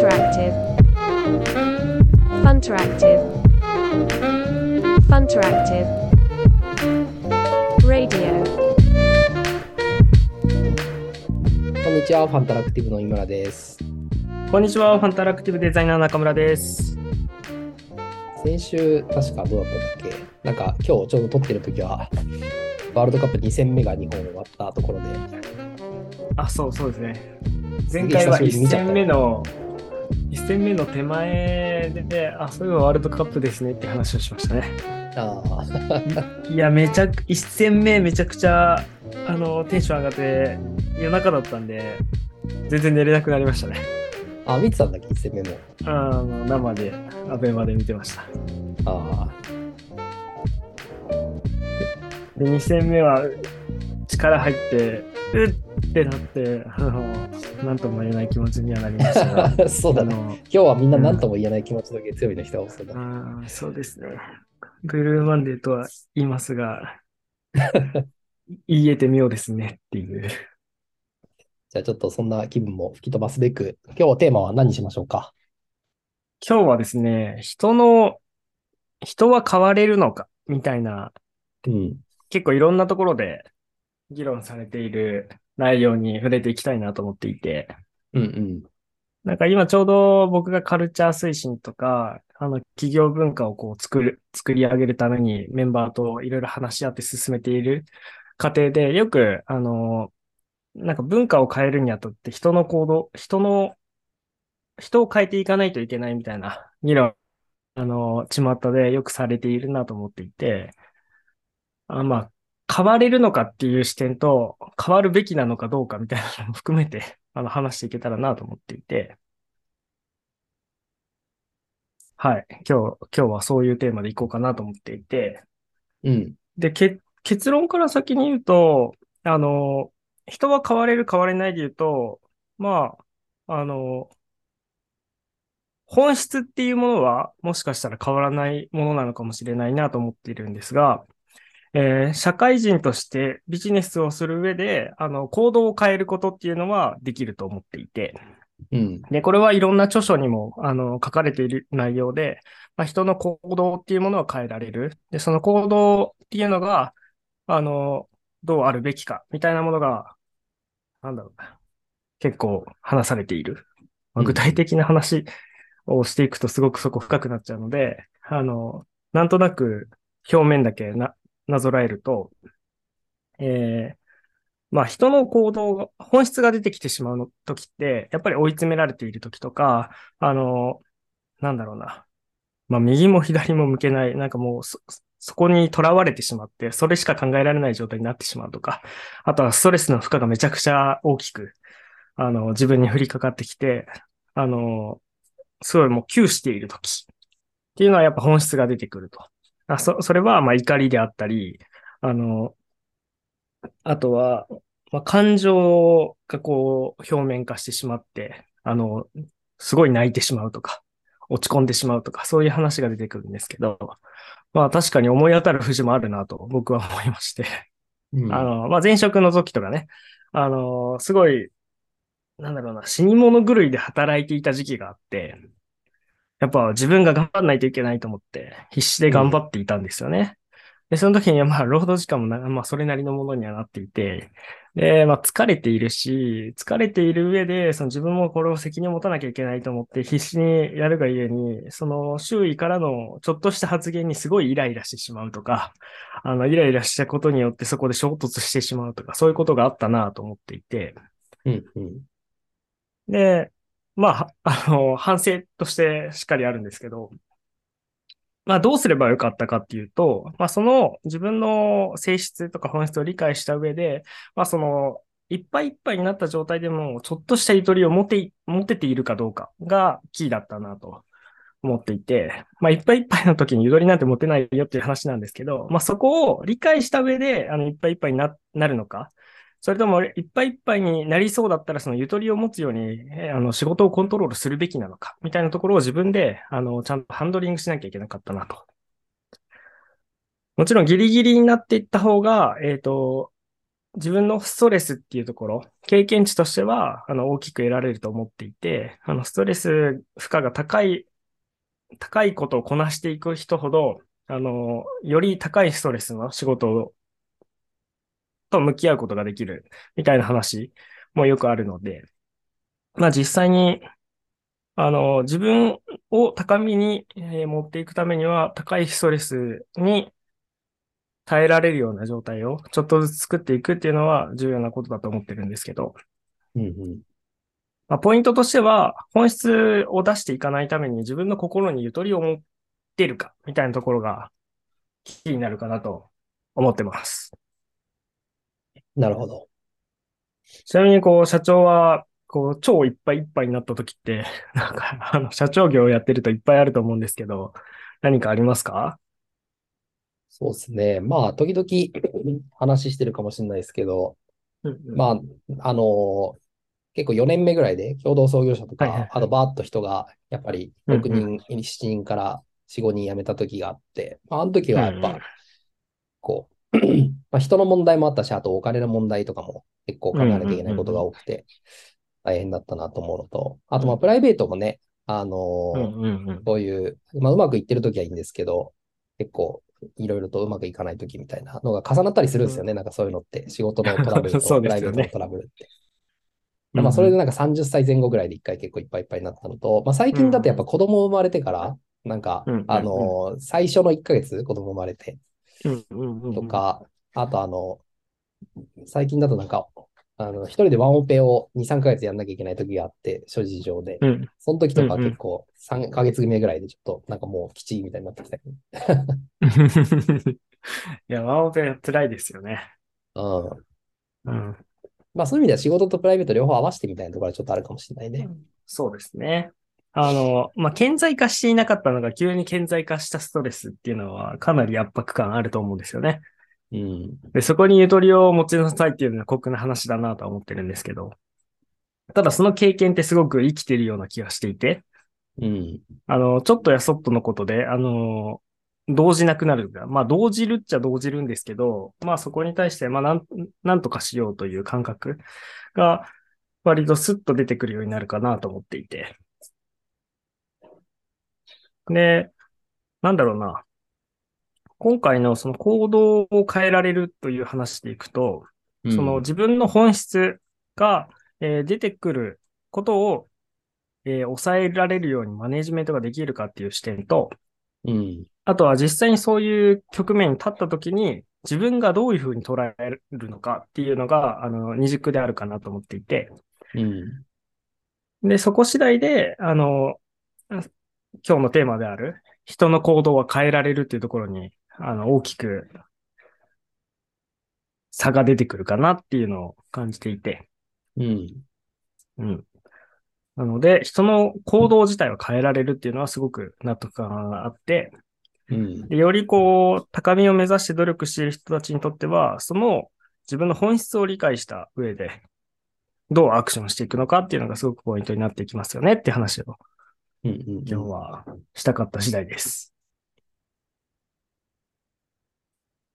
Funteractive. Funteractive. Funteractive. Radio. こんにちは、ファンタラクティブの井村です。こんにちは、ファンタラクティブデザイナー中村です。先週、確かどうだったんだっけ？なんか、今日ちょうど撮ってる時は、ワールドカップ2戦目が日本終わったところで、あ、そうそうですね。前回は1久しぶりに見ちゃった戦目の、1戦目の手前で、あ、そういえばワールドカップですねって話をしましたね。ああ、いや、めちゃく、1戦目めちゃくちゃ、あの、テンション上がって、夜中だったんで、全然寝れなくなりましたね。あ、見てたんだっけ、1戦目も。あの、生で、アベマで見てました。あで、2戦目は力入って、うっってなって、あの、なんとも言えない気持ちにはなりました そうだね。今日はみんな何とも言えない気持ちの月曜日の人が多そうだ。ああ、そうですね。ブルーマンデーとは言いますが、言えてみようですねっていう。じゃあちょっとそんな気分も吹き飛ばすべく、今日テーマは何にしましょうか？今日はですね、人の、人は変われるのかみたいな、うん。結構いろんなところで議論されている内容に触れていきたいなと思っていて、うんうん。なんか今ちょうど僕がカルチャー推進とか、あの企業文化をこう作る、作り上げるためにメンバーといろいろ話し合って進めている過程で、よく、あの、なんか文化を変えるにあたって人の行動、人の、人を変えていかないといけないみたいな議論、あの、巷でよくされているなと思っていて、あまあ、変われるのかっていう視点と、変わるべきなのかどうかみたいなのも含めて、あの、話していけたらなと思っていて、はい。今日、今日はそういうテーマでいこうかなと思っていて、うん。で、け、結論から先に言うと、あの、人は変われる変われないで言うと、まあ、あの、本質っていうものはもしかしたら変わらないものなのかもしれないなと思っているんですが、えー社会人としてビジネスをする上で、あの、行動を変えることっていうのはできると思っていて、うん。で、これはいろんな著書にも、あの、書かれている内容で、まあ、人の行動っていうものは変えられる。で、その行動っていうのが、あの、どうあるべきか、みたいなものが、なんだろうな。結構話されている。まあうん具体的な話をしていくとすごくそこ深くなっちゃうので、あの、なんとなく表面だけな、なぞらえると、えーまあ人の行動が、本質が出てきてしまうの時って、やっぱり追い詰められている時とか、あの、なんだろうな。まあ右も左も向けない、なんかもうそ、そこに囚われてしまって、それしか考えられない状態になってしまうとか、あとはストレスの負荷がめちゃくちゃ大きく、あの、自分に降りかかってきて、あの、すごいもう窮している時っていうのはやっぱ本質が出てくると。あそ、それはまあ怒りであったり、あの、あとは、まあ、感情がこう表面化してしまって、あの、すごい泣いてしまうとか、落ち込んでしまうとか、そういう話が出てくるんですけど、まあ確かに思い当たる節もあるなと僕は思いまして、うん。あの、まあ前職の時とかね、あの、すごい、なんだろうな、死に物狂いで働いていた時期があって、やっぱ自分が頑張んないといけないと思って、必死で頑張っていたんですよね。で、その時にはまあ、労働時間もな、まあ、それなりのものにはなっていて、で、まあ、疲れているし、疲れている上で、その自分もこれを責任を持たなきゃいけないと思って必死にやるがゆえに、その周囲からのちょっとした発言にすごいイライラしてしまうとか、あの、イライラしたことによってそこで衝突してしまうとか、そういうことがあったなと思っていて、うん。うん。で、まあ、あの、反省としてしっかりあるんですけど、まあ、どうすればよかったかっていうと、まあ、その自分の性質とか本質を理解した上で、まあ、その、いっぱいいっぱいになった状態でも、ちょっとしたゆとりを持て、持てているかどうかがキーだったなと思っていて、まあ、いっぱいいっぱいの時にゆとりなんて持てないよっていう話なんですけど、まあ、そこを理解した上で、あの、いっぱいいっぱいにな、なるのか、それとも、いっぱいいっぱいになりそうだったら、そのゆとりを持つように、あの、仕事をコントロールするべきなのか、みたいなところを自分で、あの、ちゃんとハンドリングしなきゃいけなかったなと。もちろんギリギリになっていった方が、えっと、自分のストレスっていうところ、経験値としては、あの、大きく得られると思っていて、あの、ストレス負荷が高い、高いことをこなしていく人ほど、あの、より高いストレスの仕事をと向き合うことができる、みたいな話もよくあるので、まあ実際に、あの、自分を高みに、えー持っていくためには、高いストレスに耐えられるような状態をちょっとずつ作っていくっていうのは重要なことだと思ってるんですけど、うんうん。まあ、ポイントとしては、本質を出していかないために自分の心にゆとりを持っているか、みたいなところが、キーになるかなと思ってます。なるほど。ちなみに、こう、社長は、こう、超いっぱいいっぱいになった時って、なんか、あの、社長業をやってるといっぱいあると思うんですけど、何かありますかそうですね。まあ、時々話してるかもしれないですけど、まあ、あの結構4年目ぐらいで共同創業者とかはいはいはい、あとバーッと人が、やっぱりうん6人、7人から4、5人辞めた時があって、まあ、あの時はやっうんうんぱ、こう、まあ、人の問題もあったし、あとお金の問題とかも結構考えなきゃいけないことが多くて、大変だったなと思うのと、あとまあ、プライベートもね、あのうんうんうん。そういう、まあ、うまくいってる時はいいんですけど、結構、いろいろとうまくいかない時みたいなのが重なったりするんですよね。なんかそういうのって、仕事のトラブルと プライベートのトラブルって。まあ、それでなんか30歳前後ぐらいで一回結構いっぱいいっぱいになったのと、まあ、最近だとやっぱ子供生まれてから、なんかあの、最初の1ヶ月子供生まれてとか、あとあの、最近だとなんか、あの、一人でワンオペを2、3ヶ月やんなきゃいけない時があって、諸事情で。うん。その時とかうんうん結構3ヶ月目ぐらいでちょっとなんかもうきちいみたいになってきたけど。いや、ワンオペ辛いですよね。うん。うん。まあそういう意味では仕事とプライベート両方合わせてみたいなところはちょっとあるかもしれないね。そうですね。あの、まあ、顕在化していなかったのが急に顕在化したストレスっていうのはかなり圧迫感あると思うんですよね。うん。で、そこにゆとりを持ちなさいっていうのは酷な話だなとは思ってるんですけど。ただその経験ってすごく生きてるような気がしていて、うん。あの、ちょっとやそっとのことで、あの、動じなくなるが。まあ、動じるっちゃ動じるんですけど、まあそこに対して、まあなん、なんとかしようという感覚が割とスッと出てくるようになるかなと思っていて。で、なんだろうな。今回のその行動を変えられるという話でいくと、その自分の本質が、えー出てくることを、えー抑えられるようにマネジメントができるかっていう視点と、うん。あとは実際にそういう局面に立った時に自分がどういうふうに捉えるのかっていうのが、あの、二軸であるかなと思っていて、うん。で、そこ次第で、あの、今日のテーマである人の行動は変えられるっていうところに、あの、大きく差が出てくるかなっていうのを感じていて、うん。うん。なので、人の行動自体を変えられるっていうのはすごく納得感があって、うん。でよりこう、高みを目指して努力している人たちにとっては、その自分の本質を理解した上で、どうアクションしていくのかっていうのがすごくポイントになっていきますよねって話をうん。うん。今日はしたかった次第です。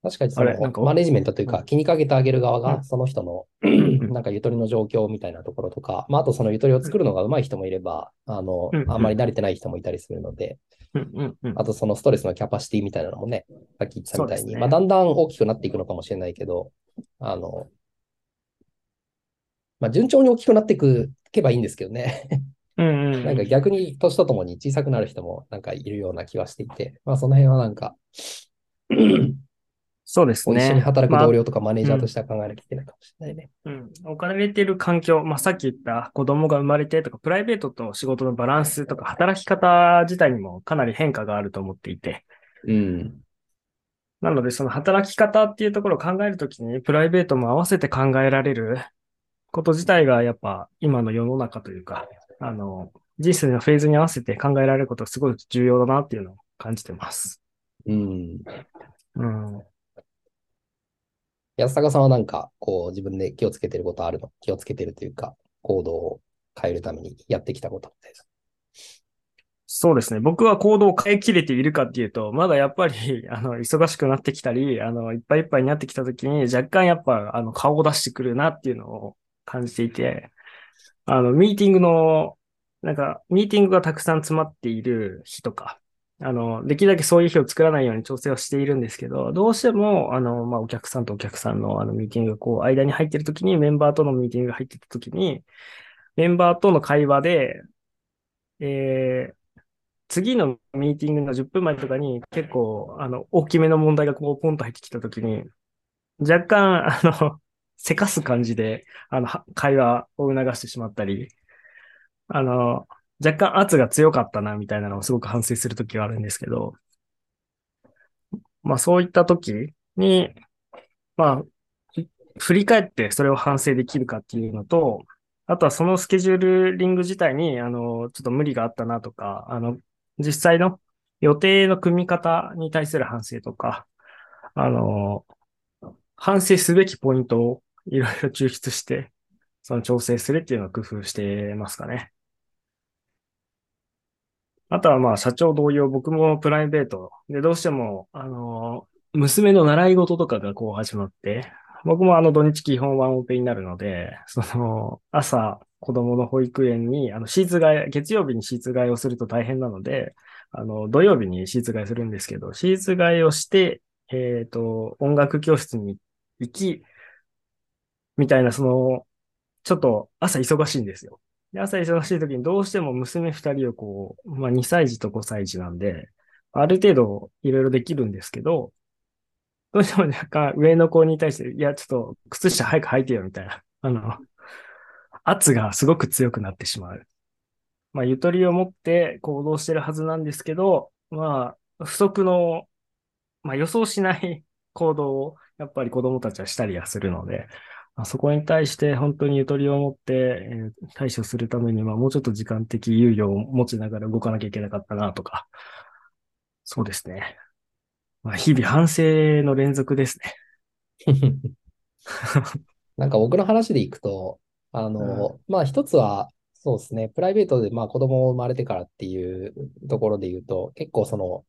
確かにそのマネジメントというか気にかけてあげる側がうんその人のんなんかゆとりの状況みたいなところとか、まああとそのゆとりを作るのが上手い人もいれば、あのうん、あんまり慣れてない人もいたりするので、あとそのストレスのキャパシティみたいなのもね、さっき言ってたみたいに、ねまあだんだん大きくなっていくのかもしれないけど、あの、まあ順調に大きくなっていくけばいいんですけどね。うんうんうんなんか逆に年とともに小さくなる人もなんかいるような気はしていて、まあその辺はなんか、そうですね。一緒に働くまあ同僚とかマネージャーとしては考えなきゃいけないかもしれないね。うん、置かれている環境、まあ、さっき言った子供が生まれてとか、プライベートと仕事のバランスとか、働き方自体にもかなり変化があると思っていて、うん。なので、その働き方っていうところを考えるときに、プライベートも合わせて考えられること自体が、やっぱ今の世の中というか、あの、人生のフェーズに合わせて考えられることがすごい重要だなっていうのを感じてます。うん。うん。安坂さんはなんか、こう、自分で気をつけてることあるの？気をつけてるというか、行動を変えるためにやってきたことみたいそうですね。僕は行動を変えきれているかっていうと、まだやっぱり、あの、忙しくなってきたり、あの、いっぱいいっぱいになってきた時に、若干やっぱ、あの、顔を出してくるなっていうのを感じていて、あの、ミーティングの、なんか、ミーティングがたくさん詰まっている日とか、あの、できるだけそういう日を作らないように調整をしているんですけど、どうしても、あの、まあ、お客さんとお客さんのあのミーティングがこう、間に入ってる時に、メンバーとのミーティングが入ってた時に、メンバーとの会話で、えー、次のミーティングの10分前とかに結構、あの、大きめの問題がこう、ポンと入ってきた時に、若干、あの、せかす感じで、あの、会話を促してしまったり、あの、若干圧が強かったな、みたいなのをすごく反省するときがあるんですけど、まあそういったときに、まあ、振り返ってそれを反省できるかっていうのと、あとはそのスケジュールリング自体に、あの、ちょっと無理があったなとか、あの、実際の予定の組み方に対する反省とか、あの、反省すべきポイントをいろいろ抽出して、その調整するっていうのを工夫してますかね。あとはまあ社長同様、僕もプライベートでどうしても、あの、娘の習い事とかがこう始まって、僕もあの土日基本ワンオペになるので、その朝子供の保育園にあのシーツ替え、月曜日にシーツ替えをすると大変なので、あの土曜日にシーツ替えするんですけど、シーツ替えをして、えっ、ー、と、音楽教室に行き、みたいなその、ちょっと朝忙しいんですよ。で、朝忙しい時にどうしても娘二人をこう、まあ2歳児と5歳児なんで、ある程度いろいろできるんですけど、どうしても若干上の子に対して、いや、ちょっと靴下早く履いてよみたいな、あの、圧がすごく強くなってしまう。まあ、ゆとりを持って行動してるはずなんですけど、まあ、不足の、まあ予想しない行動をやっぱり子供たちはしたりはするので、そこに対して本当にゆとりを持って、えー、対処するためにはもうちょっと時間的猶予を持ちながら動かなきゃいけなかったなとか、そうですね。まあ、日々反省の連続ですね。なんか僕の話でいくと、あの、うん、まあ一つは、そうですね、プライベートでまあ子供生まれてからっていうところで言うと、結構その、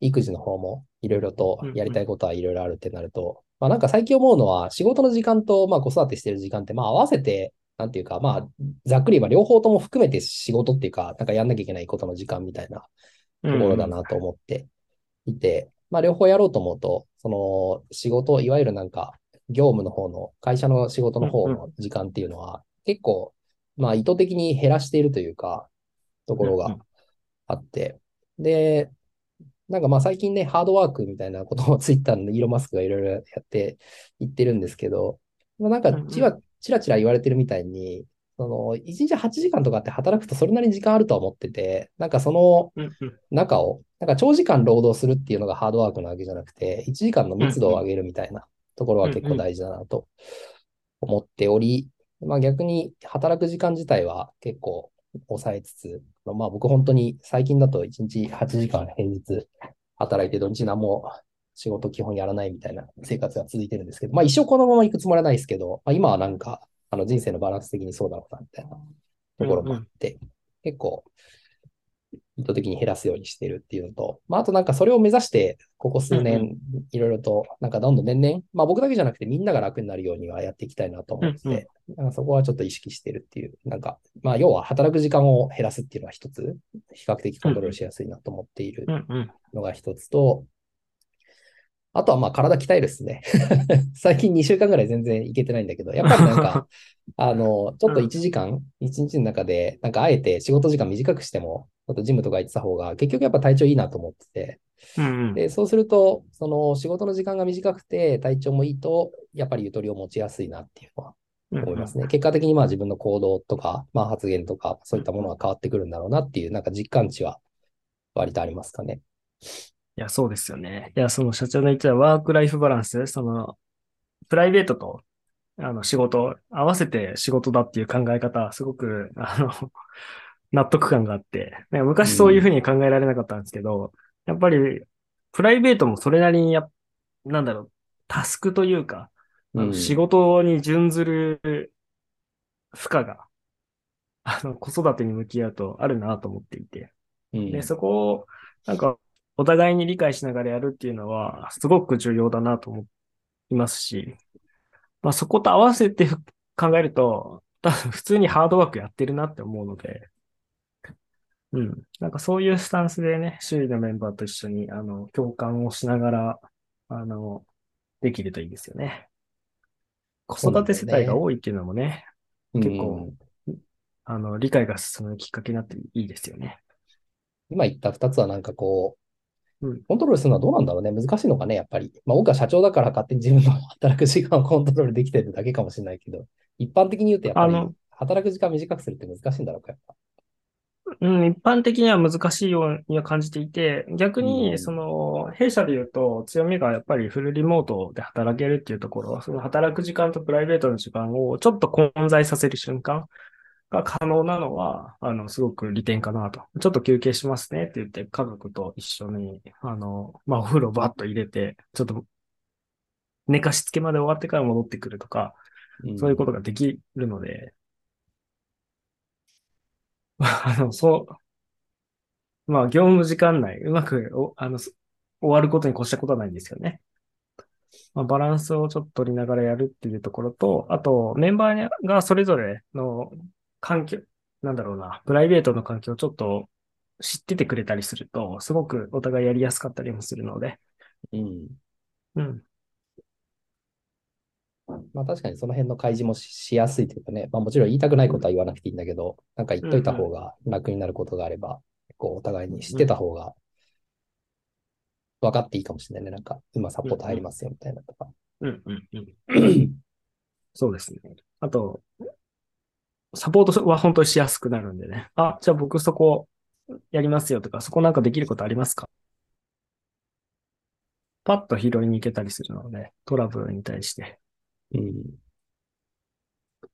育児の方もいろいろとやりたいことはいろいろあるってなると、まあなんか最近思うのは、仕事の時間とまあ子育てしてる時間って、まあ合わせて、なんていうか、まあ、ざっくり言えば両方とも含めて仕事っていうか、なんかやんなきゃいけないことの時間みたいなところだなと思っていて、まあ両方やろうと思うと、その仕事、いわゆるなんか業務の方の、会社の仕事の方の時間っていうのは、結構、まあ意図的に減らしているというか、ところがあって、で、なんかまあ最近ね、ハードワークみたいなことを ツイッターのイーロンマスクがいろいろやって言ってるんですけど、まあ、なんかちらちらちら言われてるみたいに、その、1日8時間とかって働くとそれなりに時間あるとは思ってて、なんかその中を、なんか長時間労働するっていうのがハードワークなわけじゃなくて、1時間の密度を上げるみたいなところは結構大事だなと思っており、まあ逆に働く時間自体は結構抑えつつ、まあ僕本当に最近だと1日8時間平日働いて土日何も仕事基本やらないみたいな生活が続いてるんですけど、まあ一生このまま行くつもりはないですけど、まあ今はなんかあの人生のバランス的にそうだろうなみたいなところもあって、うんうん、結構意図的に減らすようにしてるっていうのと、まあ、あとなんかそれを目指して、ここ数年、いろいろと、なんかどんどん年々、まあ僕だけじゃなくてみんなが楽になるようにはやっていきたいなと思ってて、なんかそこはちょっと意識してるっていう、なんか、まあ要は働く時間を減らすっていうのは一つ、比較的コントロールしやすいなと思っているのが一つと、あとはまあ体鍛えるっすね。最近2週間ぐらい全然いけてないんだけど、やっぱりなんか、あの、ちょっと1時間、1日の中で、なんかあえて仕事時間短くしても、ちょっとジムとか行ってた方が、結局やっぱ体調いいなと思ってて、うんうん、で、そうすると、その仕事の時間が短くて体調もいいと、やっぱりゆとりを持ちやすいなっていうのは思いますね。うんうん、結果的にまあ自分の行動とか、まあ発言とか、そういったものが変わってくるんだろうなっていう、なんか実感値は割とありますかね。いや、そうですよね。いや、その社長の言ってたワークライフバランス、その、プライベートと、あの、仕事、合わせて仕事だっていう考え方、すごく、あの、納得感があって、昔そういうふうに考えられなかったんですけど、うん、やっぱり、プライベートもそれなりにや、なんだろう、タスクというか、あの仕事に準ずる負荷が、あの、子育てに向き合うとあるなと思っていて。うん。で、そこを、なんか、お互いに理解しながらやるっていうのは、すごく重要だなと思いますし、まあそこと合わせて考えると、多分普通にハードワークやってるなって思うので、うん。なんかそういうスタンスでね、周囲のメンバーと一緒に、あの、共感をしながら、あの、できるといいですよね。子育て世帯が多いっていうのもね、結構うんあの、理解が進むきっかけになっていいですよね。今言った二つはなんかこう、うんコントロールするのはどうなんだろうね。難しいのかね、やっぱり。まあ僕は社長だから勝手に自分の働く時間を コントロールできてるだけかもしれないけど、一般的に言うとやっぱりあの働く時間短くするって難しいんだろうか、やっぱ。うん、一般的には難しいようには感じていて、逆うんに、その、弊社で言うと、強みがやっぱりフルリモートで働けるっていうところ、その働く時間とプライベートの時間をちょっと混在させる瞬間が可能なのは、あの、すごく利点かなと。ちょっと休憩しますねって言って、家族と一緒に、あの、まあ、お風呂バッと入れて、ちょっと、寝かしつけまで終わってから戻ってくるとか、そういうことができるので、あの、そう、まあ、業務時間内、うまくお、あの、す終わることに越したことはないんですよね。まあ、バランスをちょっと取りながらやるっていうところと、あと、メンバーがそれぞれの環境、なんだろうな、プライベートの環境をちょっと知っててくれたりすると、すごくお互いやりやすかったりもするので、うん。うん、まあ確かにその辺の開示もしやすいというかね、まあもちろん言いたくないことは言わなくていいんだけど、なんか言っといた方が楽になることがあれば、こうお互いに知ってた方が分かっていいかもしれないね。なんか今サポート入りますよみたいなとか。うん、うん、うん。そうですね。あと、サポートは本当にしやすくなるんでね。あ、じゃあ僕そこやりますよとか、そこなんかできることありますか？パッと拾いに行けたりするので、トラブルに対して。うん。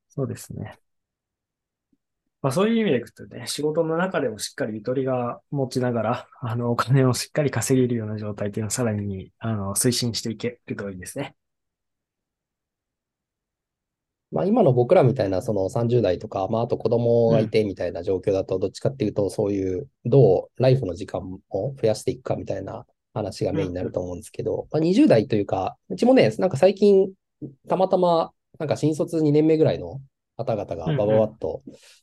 そうですね。まあそういう意味でいくとね、仕事の中でもしっかりゆとりが持ちながら、あの、お金をしっかり稼げるような状態っていうのをさらに、あの、推進していけるといいですね。まあ今の僕らみたいなその30代とか、まああと子供がいてみたいな状況だと、どっちかっていうとそういうどうライフの時間を増やしていくかみたいな話がメインになると思うんですけど、まあ20代というか、うちもね、なんか最近たまたまなんか新卒2年目ぐらいの方々がバババッと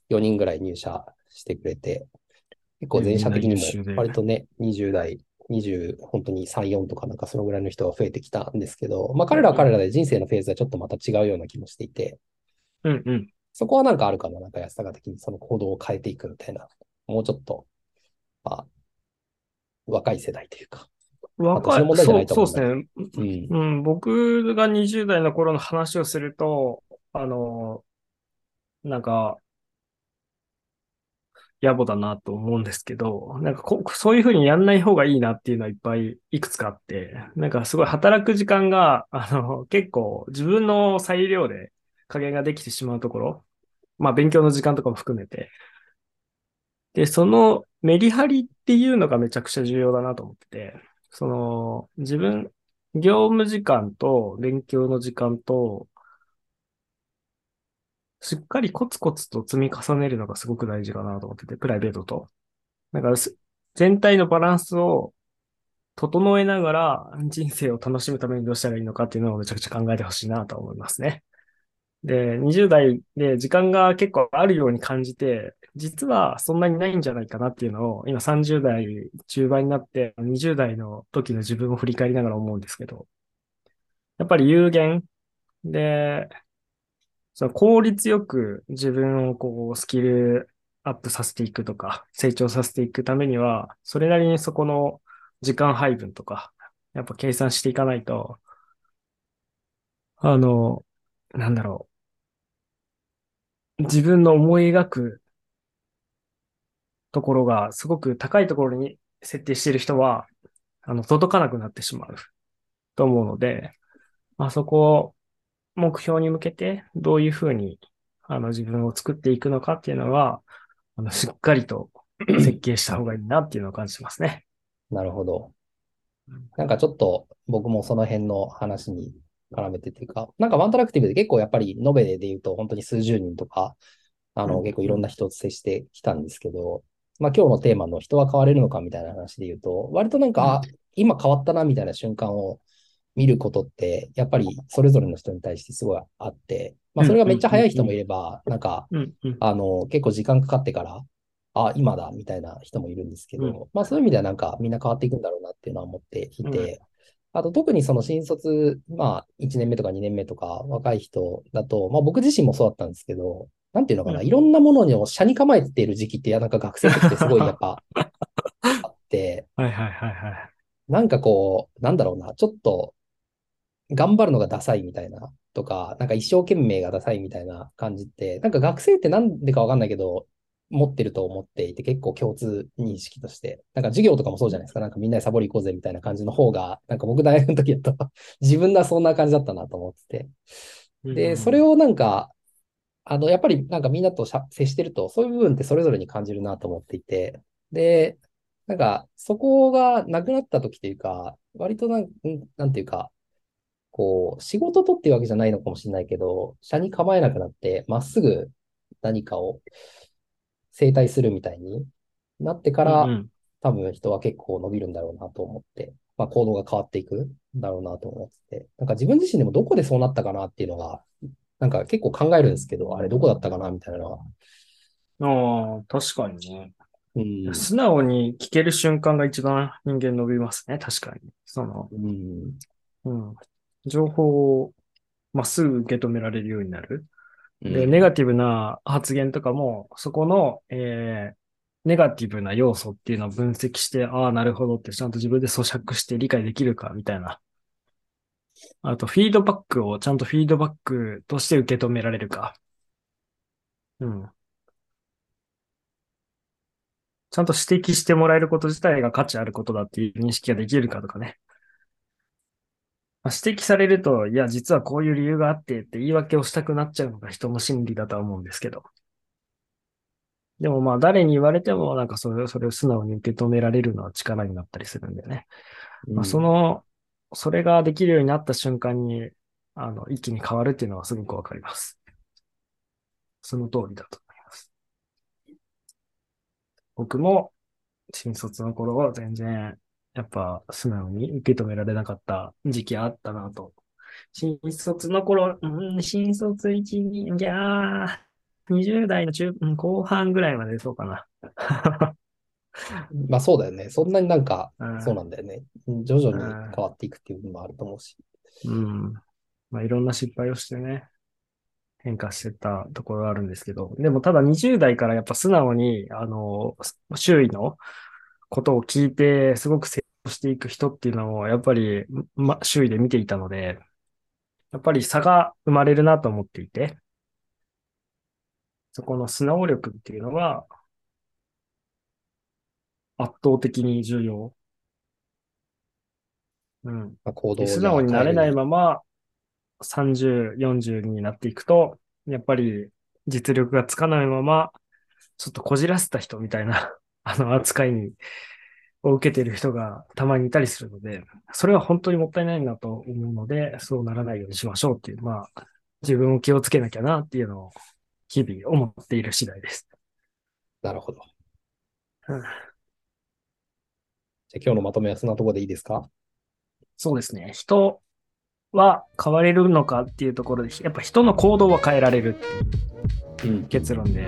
4人ぐらい入社してくれて、結構全社的にも割とね、20代、20、本当に3、4とかなんかそのぐらいの人が増えてきたんですけど、まあ彼らは彼らで人生のフェーズはちょっとまた違うような気もしていて、うんうん。そこはなんかあるかな、なんか安高的にその行動を変えていくみたいな、もうちょっと、まあ、若い世代というか。若いそうですね。うん。うん、僕が20代の頃の話をすると、あの、なんか、野暮だなと思うんですけど、なんかこそういうふうにやんない方がいいなっていうのはいっぱいいくつかあって、なんかすごい働く時間が、あの、結構自分の裁量で加減ができてしまうところ、まあ勉強の時間とかも含めて、で、そのメリハリっていうのがめちゃくちゃ重要だなと思ってて、その、自分、業務時間と勉強の時間と、しっかりコツコツと積み重ねるのがすごく大事かなと思ってて、プライベートと。だからす、全体のバランスを整えながら人生を楽しむためにどうしたらいいのかっていうのをめちゃくちゃ考えてほしいなと思いますね。で、20代で時間が結構あるように感じて、実はそんなにないんじゃないかなっていうのを、今30代中盤になって、20代の時の自分を振り返りながら思うんですけど、やっぱり有限で、その効率よく自分をこうスキルアップさせていくとか、成長させていくためには、それなりにそこの時間配分とか、やっぱ計算していかないと、あの、なんだろう。自分の思い描くところがすごく高いところに設定している人は、あの、届かなくなってしまうと思うので、まあそこを目標に向けてどういうふうにあの自分を作っていくのかっていうのは、あの、しっかりと 設計した方がいいなっていうのを感じますね。なるほど。なんかちょっと僕もその辺の話に絡めてっていうか、なんかワントラクティブで結構やっぱり延べで言うと本当に数十人とか、あのうん結構いろんな人と接してきたんですけど、まあ今日のテーマの人は変われるのかみたいな話で言うと、割となんか、あ今変わったなみたいな瞬間を見ることって、やっぱりそれぞれの人に対してすごいあって、まあそれがめっちゃ早い人もいれば、なんか。あの、結構時間かかってから、あ、今だみたいな人もいるんですけど、うん。まあそういう意味ではなんかみんな変わっていくんだろうなっていうのは思っていて、うん。あと特にその新卒、まあ1年目とか2年目とか若い人だと、まあ僕自身もそうだったんですけど、なんていうのかな、うんいろんなものに車に構えている時期って、なんか学生ってすごいやっぱあって、はいはいはいはい。なんかこう、なんだろうな、ちょっと、頑張るのがダサいみたいな、とか、なんか一生懸命がダサいみたいな感じって、なんか学生ってなんでかわかんないけど、持ってると思っていて、結構共通認識として。なんか授業とかもそうじゃないですか。なんかみんなでサボり行こうぜみたいな感じの方が、なんか僕大学の時だと自分がそんな感じだったなと思ってて。で、それを、をなんか、あの、やっぱりなんかみんなと接してると、そういう部分ってそれぞれに感じるなと思っていて、で、なんか、そこがなくなった時というか、割となん、んなんていうか、こう、仕事とっていうわけじゃないのかもしれないけど、車に構えなくなって、まっすぐ何かを整体するみたいになってから、うんうん。多分人は結構伸びるんだろうなと思って、まあ行動が変わっていくんだろうなと思ってて、なんか自分自身でもどこでそうなったかなっていうのが、なんか結構考えるんですけど、あれどこだったかなみたいなのは。ああ、確かにね。うん。素直に聞ける瞬間が一番人間伸びますね。確かに。その、うん。うん。情報をまっすぐ受け止められるようになる。で、うんネガティブな発言とかも、そこの、えー、ネガティブな要素っていうのを分析して、ああ、なるほどってちゃんと自分で咀嚼して理解できるかみたいな。あと、フィードバックをちゃんとフィードバックとして受け止められるか。うん。ちゃんと指摘してもらえること自体が価値あることだっていう認識ができるかとかね。まあ指摘されると、いや、実はこういう理由があってって言い訳をしたくなっちゃうのが人の心理だとは思うんですけど。でもまあ、誰に言われても、なんかそれを、それを素直に受け止められるのは力になったりするんだよね。まあ、そ、の、それができるようになった瞬間に、あの、一気に変わるっていうのはすごくわかります。その通りだと思います。僕も、新卒の頃は全然、やっぱ素直に受け止められなかった時期あったなと。新卒の頃、うん、新卒1、2、いやー、20代の中、後半ぐらいまでそうかな。うんまあそうだよね。そんなになんか、うんそうなんだよね。徐々に変わっていくっていう部分もあると思うし。うん。まあ、いろんな失敗をしてね、変化してたところがあるんですけど、でもただ20代からやっぱ素直に、あの、周囲のことを聞いて、すごく成長していく人っていうのを、やっぱり、ま、周囲で見ていたので、やっぱり差が生まれるなと思っていて、そこの素直力っていうのは、圧倒的に重要。うん。まあ、行動で素直になれないままま30、40になっていくと、やっぱり実力がつかないまま、ちょっとこじらせた人みたいな、あの扱いに、を受けている人がたまにいたりするので、それは本当にもったいないなと思うので、そうならないようにしましょうっていう、まあ、自分を気をつけなきゃなっていうのを日々思っている次第です。なるほど。うんじゃあ今日のまとめはそんなところでいいですか？そうですね。人は変われるのかっていうところで、やっぱ人の行動は変えられるっていううん。結論で、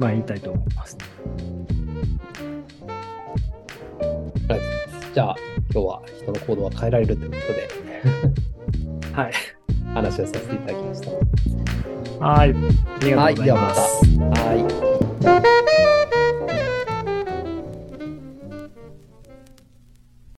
まあ言いたいと思います。じゃあ今日は人の行動は変えられるということで はい。話をさせていただきました。はい。ありがとうございます。はい。ではまた。はい。